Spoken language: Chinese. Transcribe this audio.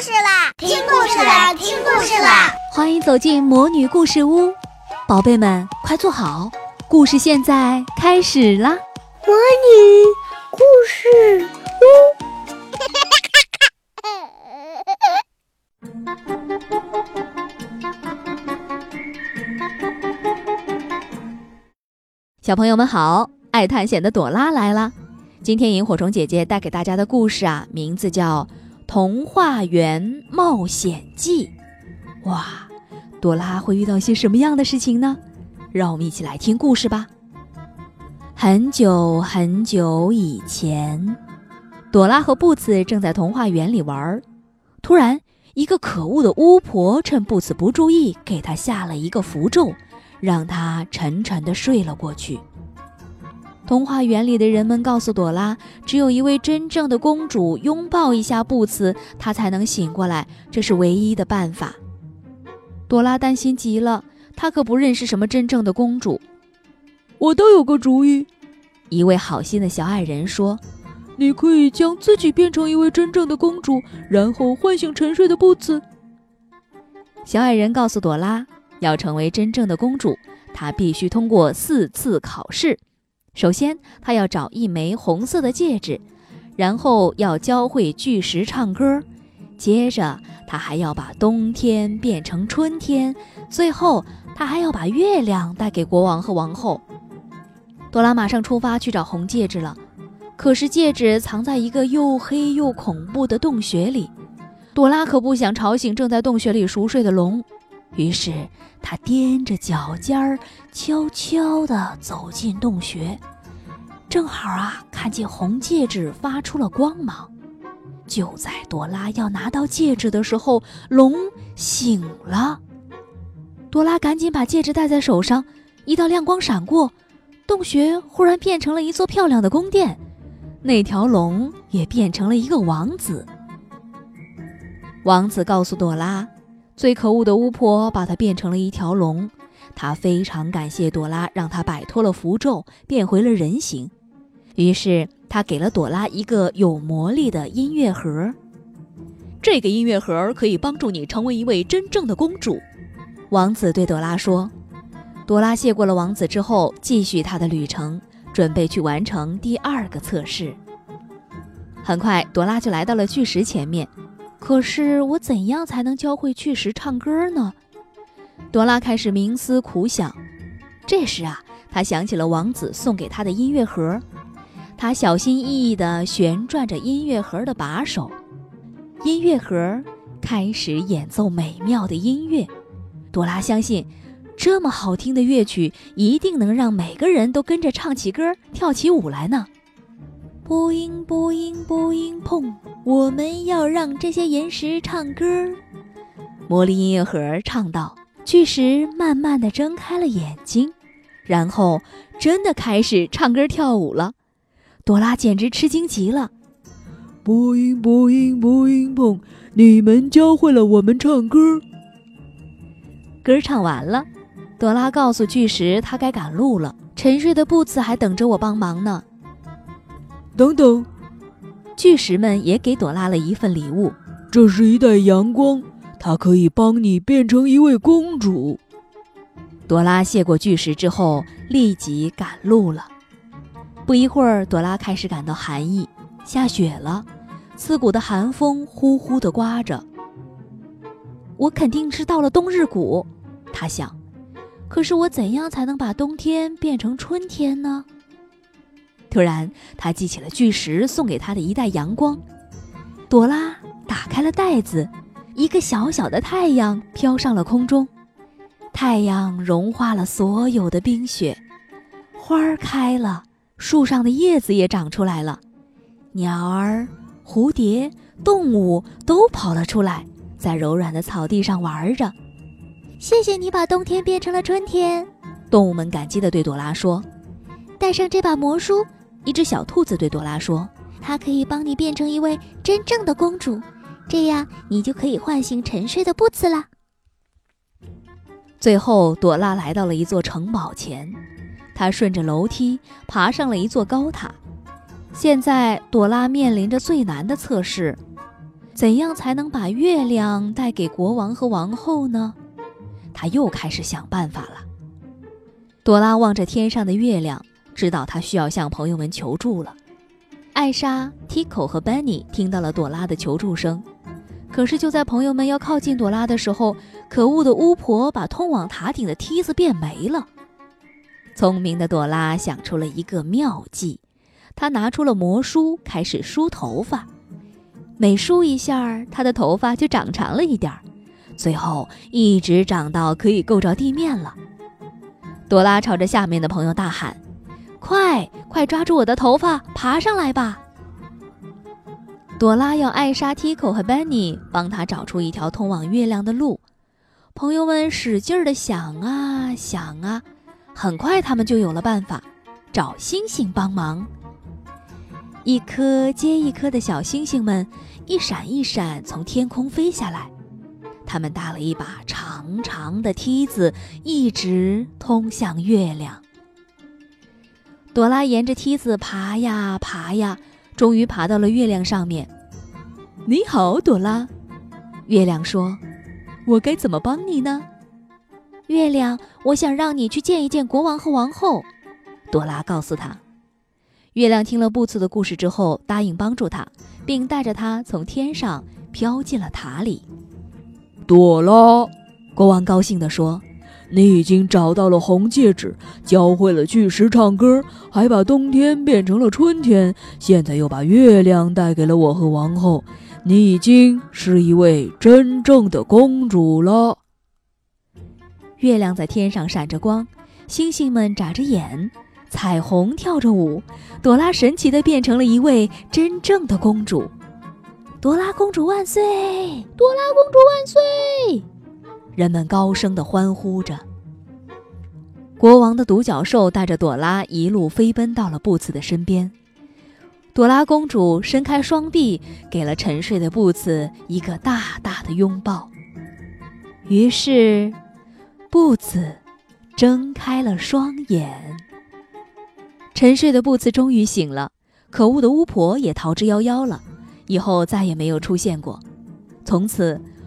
事啦！听故事啦！听故事啦！欢迎走进魔女故事屋，宝贝们快坐好，故事现在开始啦！魔女故事屋，小朋友们好，爱探险的朵拉来了。今天萤火虫姐姐带给大家的故事啊，名字叫《童话园冒险记》。哇，朵拉会遇到些什么样的事情呢？让我们一起来听故事吧。很久很久以前，朵拉和布茨正在童话园里玩，突然，一个可恶的巫婆趁布茨不注意，给他下了一个符咒，让他沉沉的睡了过去。童话园里的人们告诉朵拉，只有一位真正的公主拥抱一下布茨，她才能醒过来，这是唯一的办法。朵拉担心极了，她可不认识什么真正的公主。我倒有个主意，一位好心的小矮人说：“你可以将自己变成一位真正的公主，然后唤醒沉睡的布茨。”小矮人告诉朵拉，要成为真正的公主，她必须通过四次考试。首先，他要找一枚红色的戒指，然后要教会巨石唱歌，接着他还要把冬天变成春天，最后他还要把月亮带给国王和王后。朵拉马上出发去找红戒指了，可是戒指藏在一个又黑又恐怖的洞穴里，朵拉可不想吵醒正在洞穴里熟睡的龙，于是。他踮着脚尖儿，悄悄地走进洞穴，正好啊，看见红戒指发出了光芒。就在朵拉要拿到戒指的时候，龙醒了。朵拉赶紧把戒指戴在手上，一道亮光闪过，洞穴忽然变成了一座漂亮的宫殿，那条龙也变成了一个王子。王子告诉朵拉。最可恶的巫婆把她变成了一条龙，她非常感谢朵拉，让她摆脱了符咒，变回了人形。于是她给了朵拉一个有魔力的音乐盒，这个音乐盒可以帮助你成为一位真正的公主。王子对朵拉说。朵拉谢过了王子之后，继续她的旅程，准备去完成第二个测试。很快，朵拉就来到了巨石前面。可是我怎样才能教会巨石唱歌呢？朵拉开始冥思苦想。这时啊，她想起了王子送给她的音乐盒，她小心翼翼地旋转着音乐盒的把手，音乐盒开始演奏美妙的音乐。朵拉相信，这么好听的乐曲一定能让每个人都跟着唱起歌、跳起舞来呢。波音波音波音砰！我们要让这些岩石唱歌。魔力音乐盒唱道：“巨石慢慢地睁开了眼睛，然后真的开始唱歌跳舞了。”朵拉简直吃惊极了。波音波音波音砰！你们教会了我们唱歌。歌唱完了，朵拉告诉巨石，他该赶路了。沉睡的布茨还等着我帮忙呢。等等，巨石们也给朵拉了一份礼物。这是一袋阳光，它可以帮你变成一位公主。朵拉谢过巨石之后，立即赶路了。不一会儿，朵拉开始感到寒意，下雪了，刺骨的寒风呼呼地刮着。我肯定是到了冬日谷，她想。可是我怎样才能把冬天变成春天呢？突然，他记起了巨石送给他的一袋阳光。朵拉打开了袋子，一个小小的太阳飘上了空中。太阳融化了所有的冰雪，花儿开了，树上的叶子也长出来了，鸟儿、蝴蝶、动物都跑了出来，在柔软的草地上玩着。谢谢你把冬天变成了春天，动物们感激地对朵拉说：“带上这把魔梳。”一只小兔子对朵拉说：“它可以帮你变成一位真正的公主，这样你就可以唤醒沉睡的布茨了。”最后，朵拉来到了一座城堡前，她顺着楼梯爬上了一座高塔。现在，朵拉面临着最难的测试。怎样才能把月亮带给国王和王后呢？她又开始想办法了。朵拉望着天上的月亮，知道他需要向朋友们求助了。艾莎、Tico 和 Benny 听到了朵拉的求助声，可是就在朋友们要靠近朵拉的时候，可恶的巫婆把通往塔顶的梯子变没了。聪明的朵拉想出了一个妙计，她拿出了魔梳，开始梳头发。每梳一下，她的头发就长长了一点儿，最后一直长到可以够着地面了。朵拉朝着下面的朋友大喊。快快抓住我的头发，爬上来吧！朵拉要艾莎、Tico 和 Benny 帮她找出一条通往月亮的路。朋友们使劲的想啊想啊，很快他们就有了办法，找星星帮忙。一颗接一颗的小星星们一闪一闪从天空飞下来，他们搭了一把长长的梯子，一直通向月亮。朵拉沿着梯子爬呀爬呀，终于爬到了月亮上面。你好，朵拉。月亮说：“我该怎么帮你呢？”月亮，我想让你去见一见国王和王后。朵拉告诉他。月亮听了布茨的故事之后，答应帮助他，并带着他从天上飘进了塔里。朵拉，国王高兴地说。你已经找到了红戒指，教会了巨石唱歌，还把冬天变成了春天，现在又把月亮带给了我和王后。你已经是一位真正的公主了。月亮在天上闪着光，星星们眨着眼，彩虹跳着舞，朵拉神奇地变成了一位真正的公主。朵拉公主万岁！朵拉公主万岁！人们高声地欢呼着。国王的独角兽带着朵拉一路飞奔到了布茨的身边。朵拉公主伸开双臂，给了沉睡的布茨一个大大的拥抱。于是，布茨睁开了双眼。沉睡的布茨终于醒了，可恶的巫婆也逃之夭夭了，以后再也没有出现过。从此。